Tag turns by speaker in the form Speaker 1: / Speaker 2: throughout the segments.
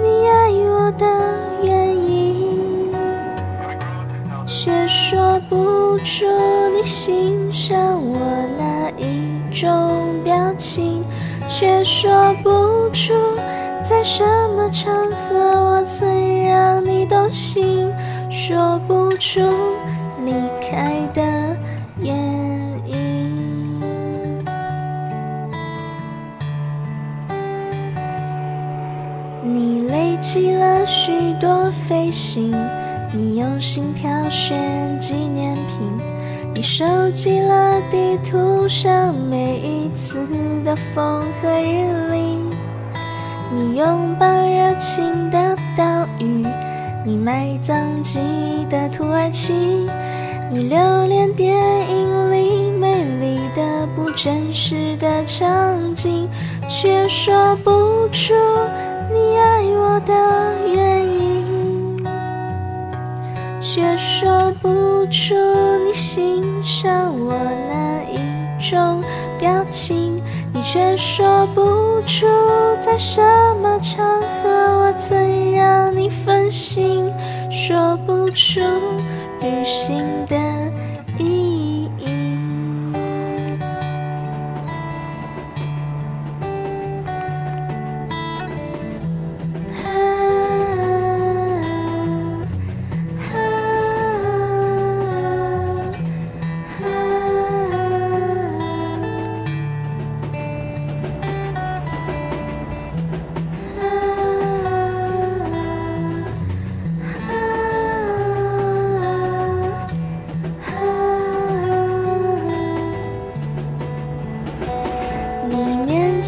Speaker 1: 你爱我的原因，却说不出你欣赏我哪一种表情，却说不出。在什么场合我曾让你动心，说不出离开的原因。起了许多飞行，你用心挑选纪念品，你收集了地图上每一次的风和日丽。你拥抱热情的岛屿，你埋葬记忆的土耳其，你留恋电影里美丽的不真实的场景，却说不出你爱我的原因，却说不出你欣赏我哪一种表情。你却说不出在什么场合我曾让你分心，说不出旅行的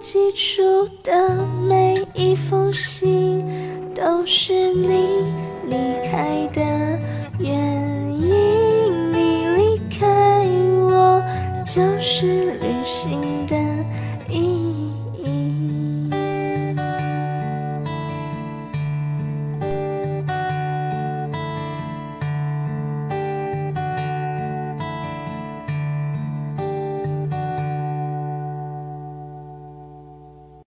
Speaker 1: 寄出的每一封信都是你离开的原因，你离开我就是旅行的。